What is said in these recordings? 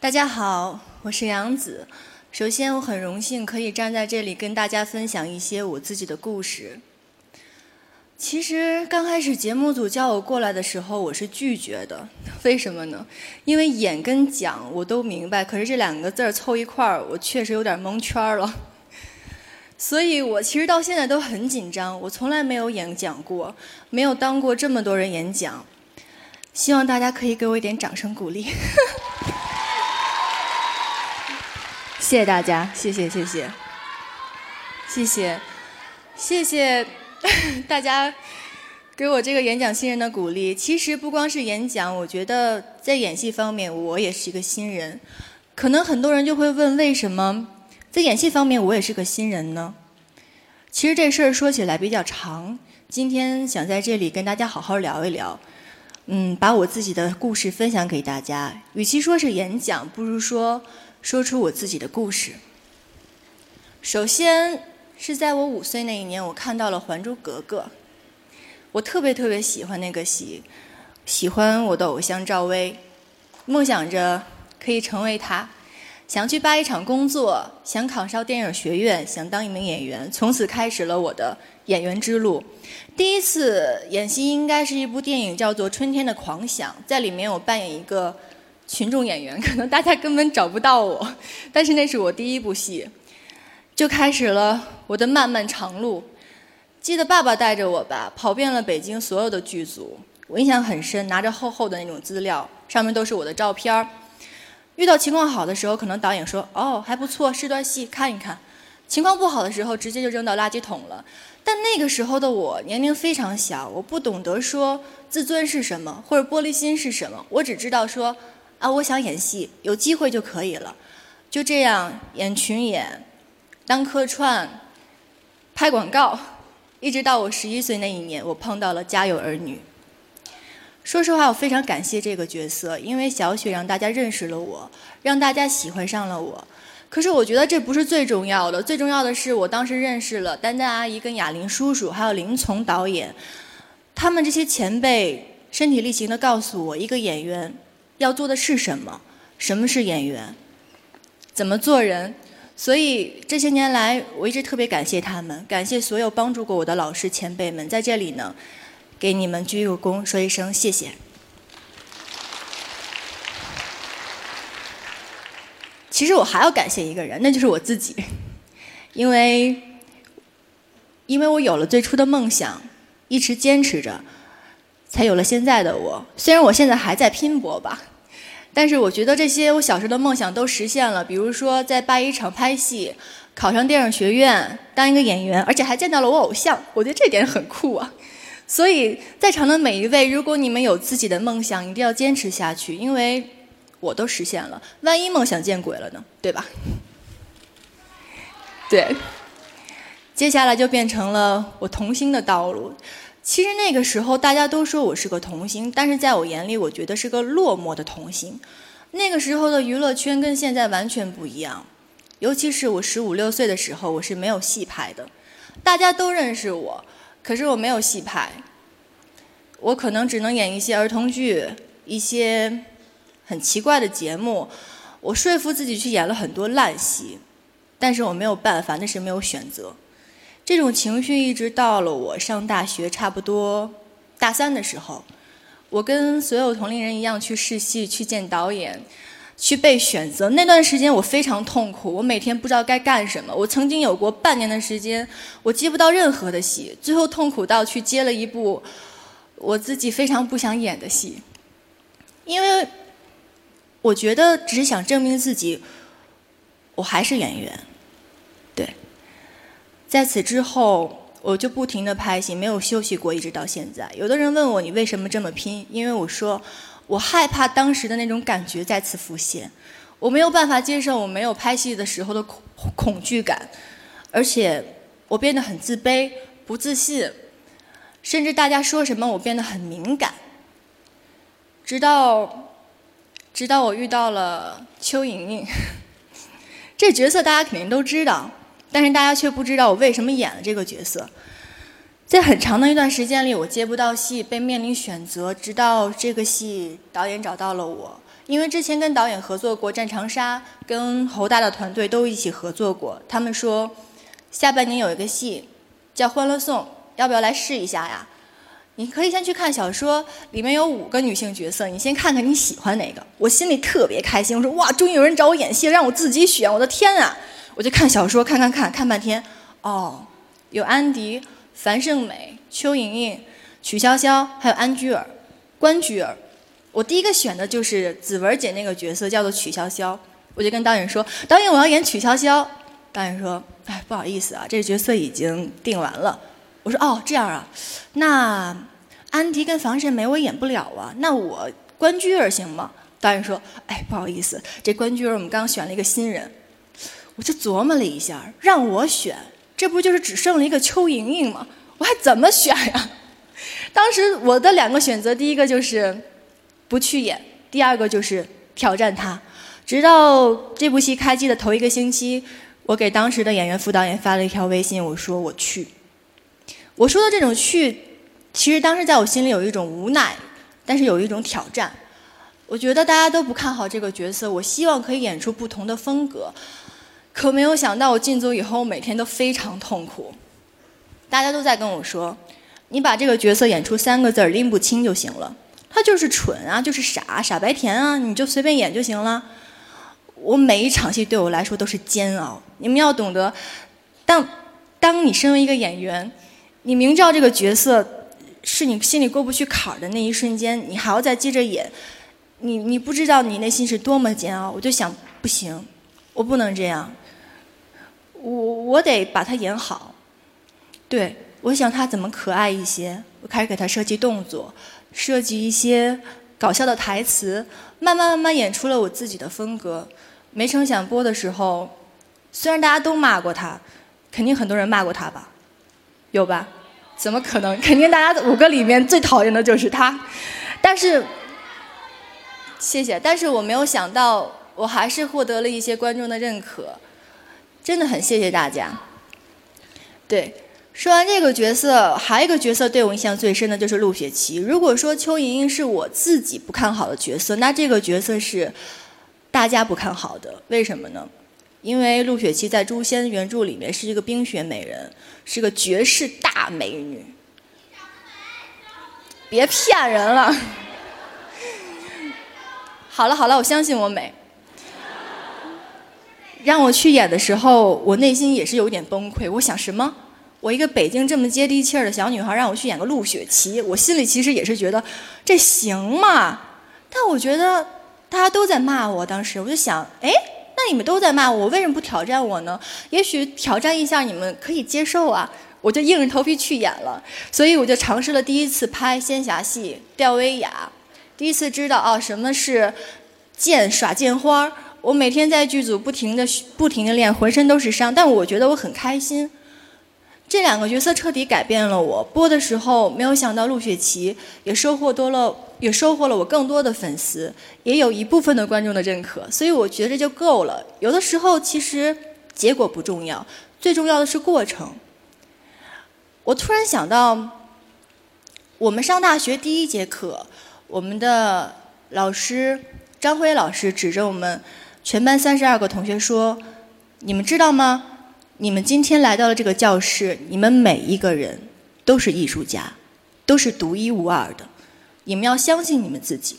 大家好，我是杨子。首先，我很荣幸可以站在这里跟大家分享一些我自己的故事。其实刚开始节目组叫我过来的时候，我是拒绝的。为什么呢？因为演跟讲我都明白，可是这两个字儿凑一块儿，我确实有点蒙圈了。所以我其实到现在都很紧张。我从来没有演讲过，没有当过这么多人演讲。希望大家可以给我一点掌声鼓励。谢谢大家，谢谢谢谢，谢谢，谢谢 大家给我这个演讲新人的鼓励。其实不光是演讲，我觉得在演戏方面我也是一个新人。可能很多人就会问，为什么在演戏方面我也是个新人呢？其实这事儿说起来比较长，今天想在这里跟大家好好聊一聊。嗯，把我自己的故事分享给大家。与其说是演讲，不如说。说出我自己的故事。首先是在我五岁那一年，我看到了《还珠格格》，我特别特别喜欢那个戏，喜欢我的偶像赵薇，梦想着可以成为她，想去八一厂工作，想考上电影学院，想当一名演员，从此开始了我的演员之路。第一次演戏应该是一部电影，叫做《春天的狂想》，在里面我扮演一个。群众演员，可能大家根本找不到我，但是那是我第一部戏，就开始了我的漫漫长路。记得爸爸带着我吧，跑遍了北京所有的剧组，我印象很深，拿着厚厚的那种资料，上面都是我的照片儿。遇到情况好的时候，可能导演说：“哦，还不错，是段戏，看一看。”情况不好的时候，直接就扔到垃圾桶了。但那个时候的我年龄非常小，我不懂得说自尊是什么，或者玻璃心是什么，我只知道说。啊，我想演戏，有机会就可以了。就这样演群演，当客串，拍广告，一直到我十一岁那一年，我碰到了《家有儿女》。说实话，我非常感谢这个角色，因为小雪让大家认识了我，让大家喜欢上了我。可是我觉得这不是最重要的，最重要的是我当时认识了丹丹阿姨、跟哑铃叔叔，还有林从导演，他们这些前辈身体力行的告诉我，一个演员。要做的是什么？什么是演员？怎么做人？所以这些年来，我一直特别感谢他们，感谢所有帮助过我的老师前辈们，在这里呢，给你们鞠一个躬，说一声谢谢。其实我还要感谢一个人，那就是我自己，因为，因为我有了最初的梦想，一直坚持着。才有了现在的我。虽然我现在还在拼搏吧，但是我觉得这些我小时候的梦想都实现了。比如说在八一厂拍戏，考上电影学院，当一个演员，而且还见到了我偶像，我觉得这点很酷啊。所以在场的每一位，如果你们有自己的梦想，一定要坚持下去，因为我都实现了。万一梦想见鬼了呢？对吧？对。接下来就变成了我童星的道路。其实那个时候大家都说我是个童星，但是在我眼里，我觉得是个落寞的童星。那个时候的娱乐圈跟现在完全不一样，尤其是我十五六岁的时候，我是没有戏拍的。大家都认识我，可是我没有戏拍。我可能只能演一些儿童剧，一些很奇怪的节目。我说服自己去演了很多烂戏，但是我没有办法，那是没有选择。这种情绪一直到了我上大学，差不多大三的时候，我跟所有同龄人一样去试戏、去见导演、去被选择。那段时间我非常痛苦，我每天不知道该干什么。我曾经有过半年的时间，我接不到任何的戏，最后痛苦到去接了一部我自己非常不想演的戏，因为我觉得只是想证明自己，我还是演员。在此之后，我就不停的拍戏，没有休息过，一直到现在。有的人问我你为什么这么拼？因为我说我害怕当时的那种感觉再次浮现，我没有办法接受我没有拍戏的时候的恐恐惧感，而且我变得很自卑、不自信，甚至大家说什么我变得很敏感。直到直到我遇到了邱莹莹，这角色大家肯定都知道。但是大家却不知道我为什么演了这个角色。在很长的一段时间里，我接不到戏，被面临选择，直到这个戏导演找到了我，因为之前跟导演合作过《战长沙》，跟侯大的团队都一起合作过。他们说，下半年有一个戏叫《欢乐颂》，要不要来试一下呀？你可以先去看小说，里面有五个女性角色，你先看看你喜欢哪个。我心里特别开心，我说哇，终于有人找我演戏了，让我自己选，我的天啊！我就看小说，看看看看半天，哦，有安迪、樊胜美、邱莹莹、曲筱绡，还有安居儿、关雎尔。我第一个选的就是子文姐那个角色，叫做曲筱绡。我就跟导演说，导演我要演曲筱绡。导演说，哎，不好意思啊，这个角色已经定完了。我说哦，这样啊，那安迪跟樊胜美我演不了啊，那我关雎尔行吗？导演说，哎，不好意思，这关雎尔我们刚选了一个新人。我就琢磨了一下，让我选，这不就是只剩了一个邱莹莹吗？我还怎么选呀？当时我的两个选择，第一个就是不去演，第二个就是挑战他。直到这部戏开机的头一个星期，我给当时的演员副导演发了一条微信，我说我去。我说的这种去，其实当时在我心里有一种无奈，但是有一种挑战。我觉得大家都不看好这个角色，我希望可以演出不同的风格。可没有想到，我进组以后我每天都非常痛苦。大家都在跟我说：“你把这个角色演出三个字儿拎不清就行了。”他就是蠢啊，就是傻，傻白甜啊，你就随便演就行了。我每一场戏对我来说都是煎熬。你们要懂得，当当你身为一个演员。你明知道这个角色是你心里过不去坎儿的那一瞬间，你还要再接着演，你你不知道你内心是多么煎熬。我就想，不行，我不能这样，我我得把它演好。对，我想他怎么可爱一些，我开始给他设计动作，设计一些搞笑的台词，慢慢慢慢演出了我自己的风格。没成想播的时候，虽然大家都骂过他，肯定很多人骂过他吧，有吧？怎么可能？肯定大家五个里面最讨厌的就是他，但是，谢谢。但是我没有想到，我还是获得了一些观众的认可，真的很谢谢大家。对，说完这个角色，还有一个角色对我印象最深的就是陆雪琪。如果说邱莹莹是我自己不看好的角色，那这个角色是大家不看好的，为什么呢？因为陆雪琪在《诛仙》原著里面是一个冰雪美人，是个绝世大美女。别骗人了！好了好了，我相信我美。让我去演的时候，我内心也是有点崩溃。我想什么？我一个北京这么接地气儿的小女孩，让我去演个陆雪琪，我心里其实也是觉得这行吗？但我觉得大家都在骂我，当时我就想，哎。那你们都在骂我，为什么不挑战我呢？也许挑战一下你们可以接受啊！我就硬着头皮去演了，所以我就尝试了第一次拍仙侠戏，吊威亚，第一次知道啊什么是剑耍剑花。我每天在剧组不停的不停的练，浑身都是伤，但我觉得我很开心。这两个角色彻底改变了我。播的时候没有想到陆雪琪也收获多了，也收获了我更多的粉丝，也有一部分的观众的认可，所以我觉得就够了。有的时候其实结果不重要，最重要的是过程。我突然想到，我们上大学第一节课，我们的老师张辉老师指着我们全班三十二个同学说：“你们知道吗？”你们今天来到了这个教室，你们每一个人都是艺术家，都是独一无二的。你们要相信你们自己。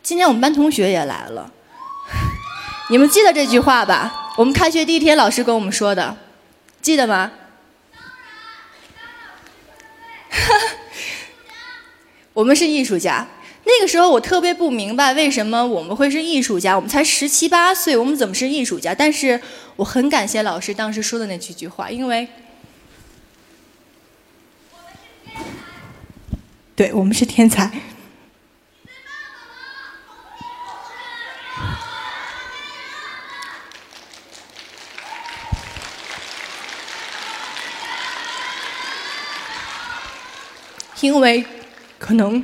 今天我们班同学也来了，你们记得这句话吧？我们开学第一天老师跟我们说的，记得吗？我们是艺术家。那个时候我特别不明白为什么我们会是艺术家，我们才十七八岁，我们怎么是艺术家？但是我很感谢老师当时说的那几句话，因为，对我们是天才，因为可能。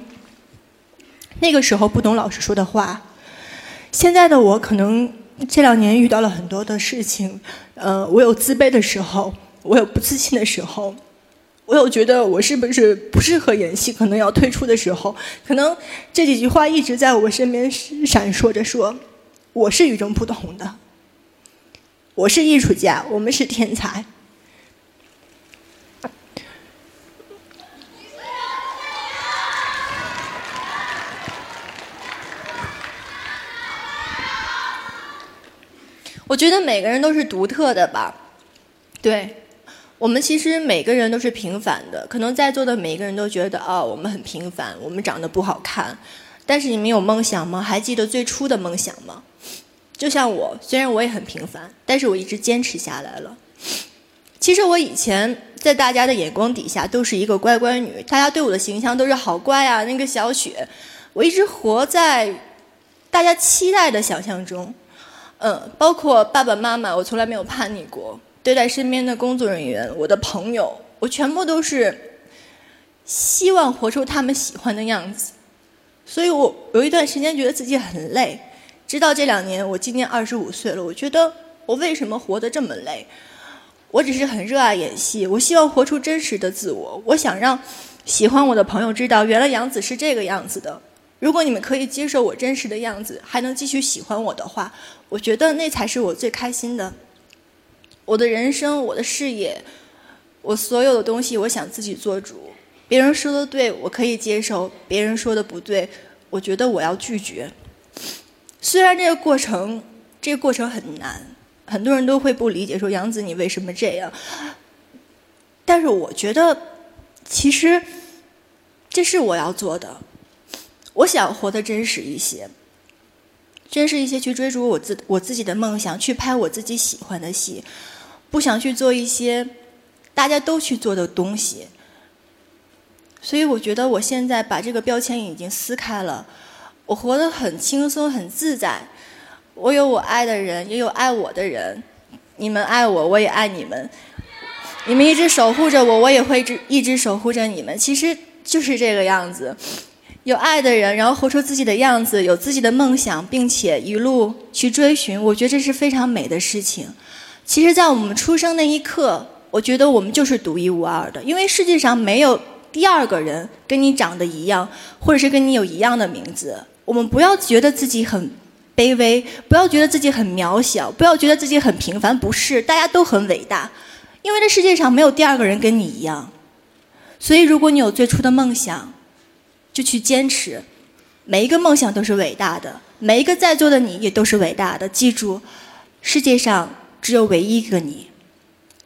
那个时候不懂老师说的话，现在的我可能这两年遇到了很多的事情，呃，我有自卑的时候，我有不自信的时候，我有觉得我是不是不适合演戏，可能要退出的时候，可能这几句话一直在我身边闪烁着，说我是与众不同的，我是艺术家，我们是天才。我觉得每个人都是独特的吧，对，我们其实每个人都是平凡的。可能在座的每一个人都觉得，哦，我们很平凡，我们长得不好看。但是你们有梦想吗？还记得最初的梦想吗？就像我，虽然我也很平凡，但是我一直坚持下来了。其实我以前在大家的眼光底下都是一个乖乖女，大家对我的形象都是好乖啊，那个小雪。我一直活在大家期待的想象中。嗯，包括爸爸妈妈，我从来没有叛逆过。对待身边的工作人员、我的朋友，我全部都是希望活出他们喜欢的样子。所以我有一段时间觉得自己很累，直到这两年，我今年二十五岁了，我觉得我为什么活得这么累？我只是很热爱演戏，我希望活出真实的自我。我想让喜欢我的朋友知道，原来杨子是这个样子的。如果你们可以接受我真实的样子，还能继续喜欢我的话，我觉得那才是我最开心的。我的人生，我的事业，我所有的东西，我想自己做主。别人说的对，我可以接受；别人说的不对，我觉得我要拒绝。虽然这个过程，这个过程很难，很多人都会不理解，说杨子你为什么这样？但是我觉得，其实这是我要做的。我想活得真实一些，真实一些去追逐我自我自己的梦想，去拍我自己喜欢的戏，不想去做一些大家都去做的东西。所以我觉得我现在把这个标签已经撕开了，我活得很轻松很自在。我有我爱的人，也有爱我的人。你们爱我，我也爱你们。你们一直守护着我，我也会一直守护着你们。其实就是这个样子。有爱的人，然后活出自己的样子，有自己的梦想，并且一路去追寻，我觉得这是非常美的事情。其实，在我们出生那一刻，我觉得我们就是独一无二的，因为世界上没有第二个人跟你长得一样，或者是跟你有一样的名字。我们不要觉得自己很卑微，不要觉得自己很渺小，不要觉得自己很平凡，不是，大家都很伟大，因为这世界上没有第二个人跟你一样。所以，如果你有最初的梦想，就去坚持，每一个梦想都是伟大的，每一个在座的你也都是伟大的。记住，世界上只有唯一一个你，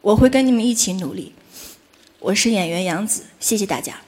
我会跟你们一起努力。我是演员杨子，谢谢大家。